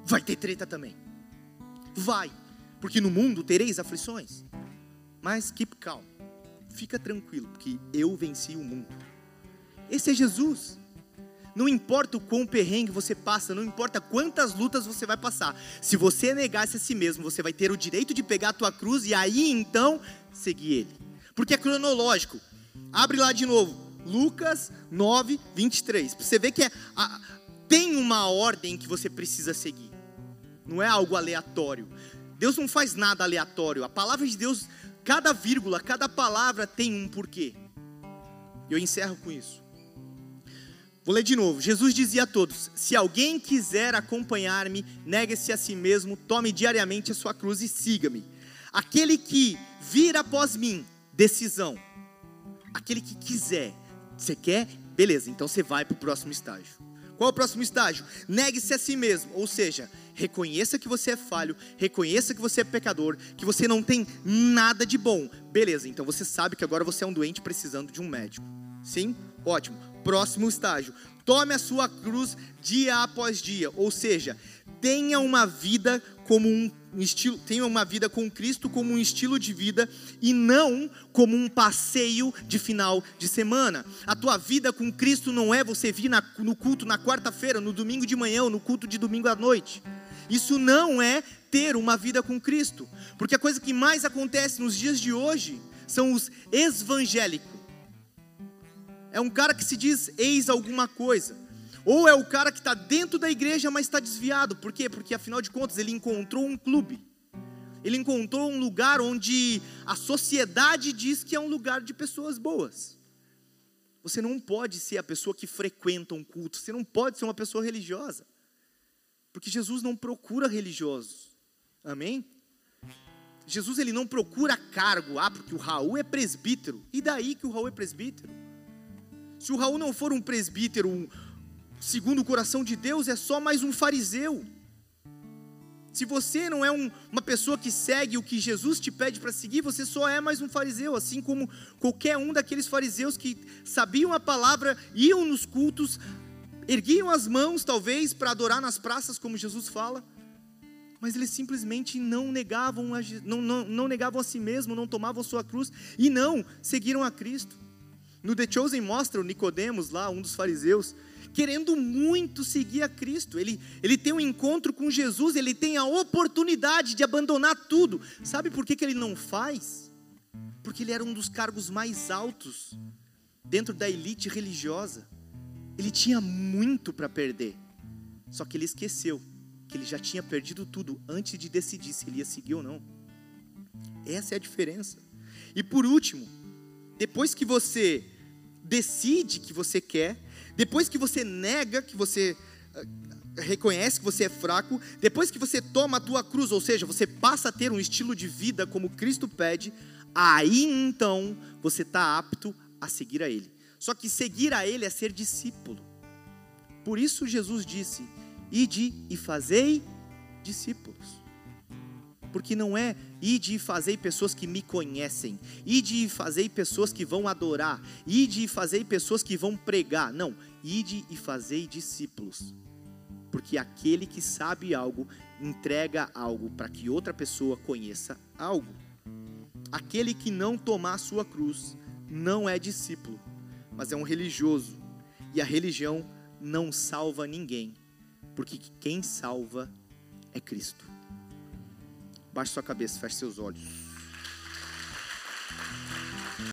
Vai ter treta também. Vai. Porque no mundo tereis aflições. Mas keep calm. Fica tranquilo, porque eu venci o mundo. Esse é Jesus. Não importa o quão perrengue você passa, não importa quantas lutas você vai passar. Se você negasse a si mesmo, você vai ter o direito de pegar a tua cruz e aí então seguir ele. Porque é cronológico. Abre lá de novo. Lucas 9, 23. Você vê que é, a, tem uma ordem que você precisa seguir. Não é algo aleatório. Deus não faz nada aleatório. A palavra de Deus, cada vírgula, cada palavra tem um porquê. Eu encerro com isso. Vou ler de novo. Jesus dizia a todos: Se alguém quiser acompanhar-me, negue-se a si mesmo, tome diariamente a sua cruz e siga-me. Aquele que vir após mim, decisão. Aquele que quiser, você quer? Beleza, então você vai para o próximo estágio. Qual é o próximo estágio? Negue-se a si mesmo, ou seja, reconheça que você é falho, reconheça que você é pecador, que você não tem nada de bom. Beleza, então você sabe que agora você é um doente precisando de um médico. Sim? Ótimo. Próximo estágio. Tome a sua cruz dia após dia, ou seja, tenha uma vida como um estilo, tenha uma vida com Cristo como um estilo de vida e não como um passeio de final de semana. A tua vida com Cristo não é você vir na, no culto na quarta-feira, no domingo de manhã ou no culto de domingo à noite. Isso não é ter uma vida com Cristo, porque a coisa que mais acontece nos dias de hoje são os evangélicos. É um cara que se diz eis alguma coisa. Ou é o cara que está dentro da igreja, mas está desviado. Por quê? Porque afinal de contas ele encontrou um clube. Ele encontrou um lugar onde a sociedade diz que é um lugar de pessoas boas. Você não pode ser a pessoa que frequenta um culto. Você não pode ser uma pessoa religiosa. Porque Jesus não procura religiosos. Amém? Jesus ele não procura cargo. Ah, porque o Raul é presbítero. E daí que o Raul é presbítero? Se o Raul não for um presbítero, um, segundo o coração de Deus, é só mais um fariseu. Se você não é um, uma pessoa que segue o que Jesus te pede para seguir, você só é mais um fariseu, assim como qualquer um daqueles fariseus que sabiam a palavra, iam nos cultos, erguiam as mãos, talvez, para adorar nas praças, como Jesus fala, mas eles simplesmente não negavam, a, não, não, não negavam a si mesmo, não tomavam a sua cruz e não seguiram a Cristo. No The Chosen mostra o Nicodemos lá, um dos fariseus, querendo muito seguir a Cristo. Ele, ele tem um encontro com Jesus, ele tem a oportunidade de abandonar tudo. Sabe por que, que ele não faz? Porque ele era um dos cargos mais altos dentro da elite religiosa. Ele tinha muito para perder. Só que ele esqueceu que ele já tinha perdido tudo antes de decidir se ele ia seguir ou não. Essa é a diferença. E por último, depois que você decide que você quer, depois que você nega que você eh, reconhece que você é fraco, depois que você toma a tua cruz, ou seja, você passa a ter um estilo de vida como Cristo pede, aí então você está apto a seguir a Ele. Só que seguir a Ele é ser discípulo. Por isso Jesus disse: Ide e fazei discípulos porque não é ide e fazei pessoas que me conhecem, ide e fazei pessoas que vão adorar, ide e fazei pessoas que vão pregar. Não, ide e fazei discípulos. Porque aquele que sabe algo entrega algo para que outra pessoa conheça algo. Aquele que não tomar a sua cruz não é discípulo, mas é um religioso. E a religião não salva ninguém, porque quem salva é Cristo. Baixe sua cabeça, feche seus olhos.